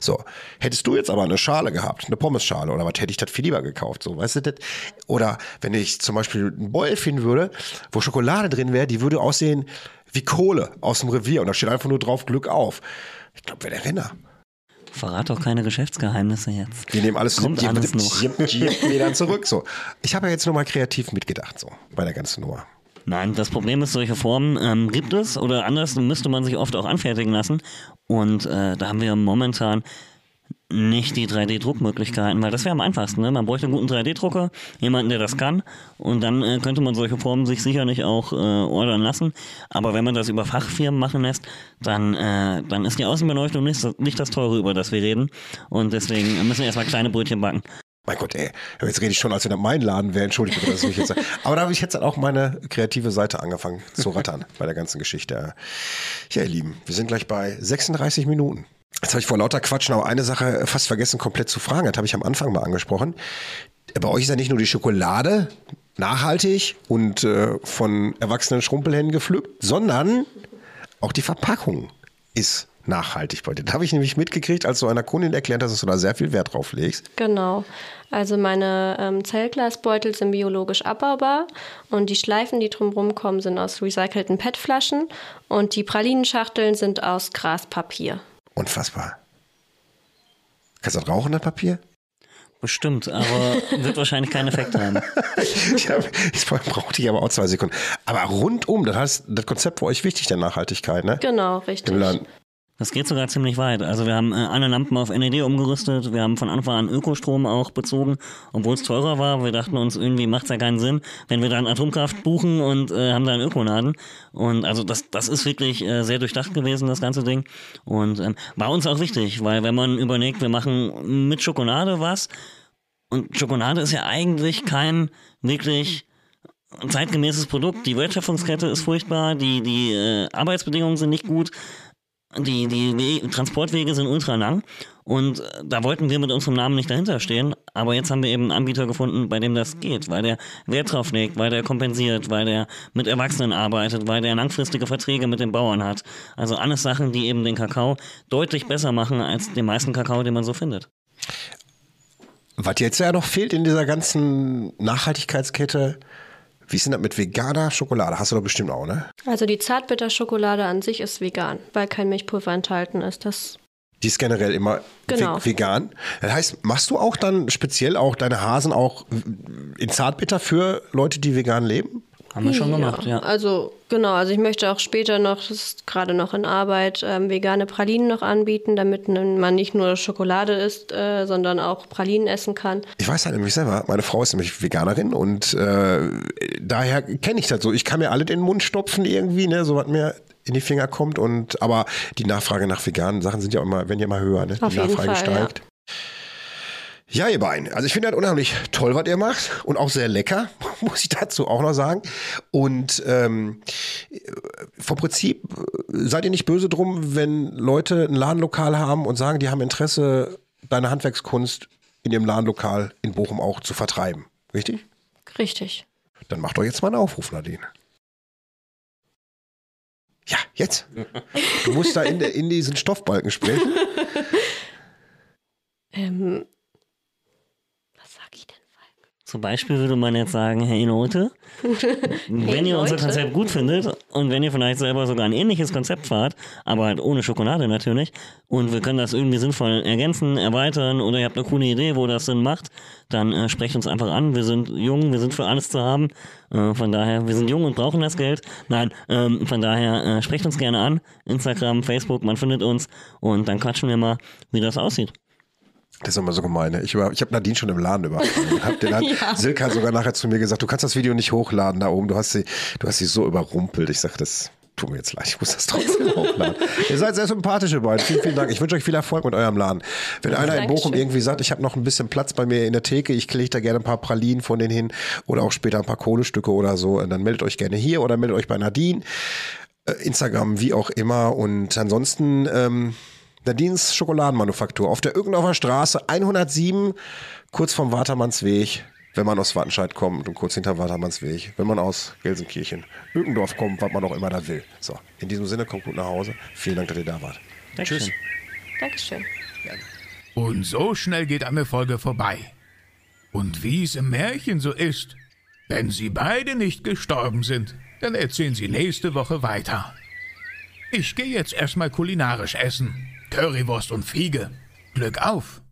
B: So, hättest du jetzt aber eine Schale gehabt, eine Pommesschale oder was, hätte ich das viel lieber gekauft, so, weißt du das? Oder wenn ich zum Beispiel einen Beutel finden würde, wo Schokolade drin wäre, die würde aussehen wie Kohle aus dem Revier und da steht einfach nur drauf Glück auf. Ich glaube, wäre der Renner.
D: Verrat doch keine Geschäftsgeheimnisse jetzt.
B: Wir nehmen alles
D: Kommt
B: die-
D: alles
B: die-
D: noch.
B: die- dann zurück. So. Ich habe ja jetzt nochmal kreativ mitgedacht, so, bei der ganzen Nummer.
D: Nein, das Problem ist, solche Formen ähm, gibt es oder anders müsste man sich oft auch anfertigen lassen. Und äh, da haben wir momentan nicht die 3D-Druckmöglichkeiten, weil das wäre am einfachsten. Ne? Man bräuchte einen guten 3D-Drucker, jemanden, der das kann. Und dann äh, könnte man solche Formen sich sicherlich auch äh, ordern lassen. Aber wenn man das über Fachfirmen machen lässt, dann, äh, dann ist die Außenbeleuchtung nicht, nicht das Teure, über das wir reden. Und deswegen müssen wir erstmal kleine Brötchen backen.
B: Mein Gott, ey, jetzt rede ich schon, als wenn das mein Laden wäre. Entschuldigt bitte, dass ich jetzt. Aber da habe ich jetzt dann auch meine kreative Seite angefangen zu rattern bei der ganzen Geschichte. Ja, ihr Lieben, wir sind gleich bei 36 Minuten. Jetzt habe ich vor lauter Quatschen auch eine Sache fast vergessen, komplett zu fragen. Das habe ich am Anfang mal angesprochen. Bei euch ist ja nicht nur die Schokolade nachhaltig und äh, von erwachsenen Schrumpelhänden gepflückt, sondern auch die Verpackung ist nachhaltig bei dir. Da habe ich nämlich mitgekriegt, als du einer Kundin erklärt hast, dass du da sehr viel Wert drauf legst.
C: Genau. Also meine ähm, Zellglasbeutel sind biologisch abbaubar und die Schleifen, die drumherum kommen, sind aus recycelten PET-Flaschen und die Pralinenschachteln sind aus Graspapier.
B: Unfassbar. Kannst du das rauchen, das Papier?
D: Bestimmt, aber wird wahrscheinlich keinen Effekt haben.
B: Ich hab, jetzt brauchte ich aber auch zwei Sekunden. Aber rundum, das heißt, das Konzept für euch wichtig, der Nachhaltigkeit, ne?
C: Genau, richtig.
B: Im Laden.
D: Das geht sogar ziemlich weit. Also wir haben äh, alle Lampen auf LED umgerüstet, wir haben von Anfang an Ökostrom auch bezogen, obwohl es teurer war. Wir dachten uns, irgendwie macht es ja keinen Sinn, wenn wir dann Atomkraft buchen und äh, haben da einen Ökoladen. Und also das, das ist wirklich äh, sehr durchdacht gewesen, das ganze Ding. Und ähm, war uns auch wichtig, weil wenn man überlegt, wir machen mit Schokolade was und Schokolade ist ja eigentlich kein wirklich zeitgemäßes Produkt. Die Wertschöpfungskette ist furchtbar, die, die äh, Arbeitsbedingungen sind nicht gut, die, die We Transportwege sind ultra lang und äh, da wollten wir mit unserem Namen nicht dahinter stehen, aber jetzt haben wir eben einen Anbieter gefunden, bei dem das geht, weil der Wert drauf legt, weil der kompensiert, weil der mit Erwachsenen arbeitet, weil der langfristige Verträge mit den Bauern hat. Also alles Sachen, die eben den Kakao deutlich besser machen als den meisten Kakao, den man so findet.
B: Was jetzt ja noch fehlt in dieser ganzen Nachhaltigkeitskette, wie ist denn das mit veganer Schokolade? Hast du doch bestimmt auch, ne?
C: Also die Zartbitterschokolade an sich ist vegan, weil kein Milchpulver enthalten ist. Das
B: Die ist generell immer
C: Genau.
B: ve- vegan. Das heißt, machst du auch dann speziell auch deine Hasen auch in Zartbitter für Leute, die vegan leben?
D: Haben wir schon gemacht, ja.
C: Also genau, also ich möchte auch später noch, das ist gerade noch in Arbeit, ähm, vegane Pralinen noch anbieten, damit man nicht nur Schokolade isst, äh, sondern auch Pralinen essen kann.
B: Ich weiß halt nämlich selber, meine Frau ist nämlich Veganerin und äh, daher kenne ich das so. Ich kann mir alle in den Mund stopfen irgendwie, ne, so was mir in die Finger kommt und aber die Nachfrage nach veganen Sachen sind ja auch immer, werden ja immer höher, ne?
C: Auf
B: die
C: jeden
B: Nachfrage
C: Fall,
B: steigt. Ja. Ihr beiden. Also ich finde das unheimlich toll, was ihr macht und auch sehr lecker, muss ich dazu auch noch sagen. Und ähm, vom Prinzip äh, seid ihr nicht böse drum, wenn Leute ein Ladenlokal haben und sagen, die haben Interesse, deine Handwerkskunst in ihrem Ladenlokal in Bochum auch zu vertreiben. Richtig?
C: Richtig.
B: Dann macht doch jetzt mal einen Aufruf, Nadine. Ja, jetzt. Du musst da in, in diesen Stoffbalken sprechen.
C: Ähm, was sag ich denn? Falk?
D: Zum Beispiel würde man jetzt sagen, hey Leute, wenn ihr unser
C: Leute.
D: Konzept gut findet und wenn ihr vielleicht selber sogar ein ähnliches Konzept fahrt, aber halt ohne Schokolade natürlich, und wir können das irgendwie sinnvoll ergänzen, erweitern oder ihr habt eine coole Idee, wo das Sinn macht, dann äh, sprecht uns einfach an. Wir sind jung, wir sind für alles zu haben. Äh, von daher, wir sind jung und brauchen das Geld. Nein, ähm, von daher äh, sprecht uns gerne an. Instagram, Facebook, man findet uns und dann quatschen wir mal, wie das aussieht.
B: Das ist immer so gemein. ne? Ich, über- ich habe Nadine schon im Laden überfallen. Hab, den hat Silke sogar nachher zu mir gesagt, du kannst das Video nicht hochladen da oben. Du hast sie, du hast sie so überrumpelt. Ich sag, das tut mir jetzt leid, ich muss das trotzdem hochladen. Ihr seid sehr sympathisch, ihr beiden. Vielen, vielen Dank. Ich wünsche euch viel Erfolg mit eurem Laden. Wenn einer in Bochum
C: Dankeschön.
B: irgendwie sagt, ich habe noch ein bisschen Platz bei mir in der Theke, ich lege da gerne ein paar Pralinen von denen hin oder auch später ein paar Kohlestücke oder so, dann meldet euch gerne hier oder meldet euch bei Nadine. Äh, Instagram, wie auch immer. Und ansonsten ähm, Nadines Schokoladenmanufaktur auf der Irgendorfer Straße 107, kurz vom Watermannsweg, wenn man aus Wattenscheid kommt und kurz hinter Watermannsweg, wenn man aus Gelsenkirchen, Irgendorf kommt, was man auch immer da will. So, in diesem Sinne, kommt gut nach Hause. Vielen Dank, dass ihr da wart.
D: Dankeschön.
C: Dankeschön.
A: Und so schnell geht eine Folge vorbei. Und wie es im Märchen so ist, wenn sie beide nicht gestorben sind, dann erzählen sie nächste Woche weiter. Ich gehe jetzt erstmal kulinarisch essen. Currywurst und Fiege. Glück auf!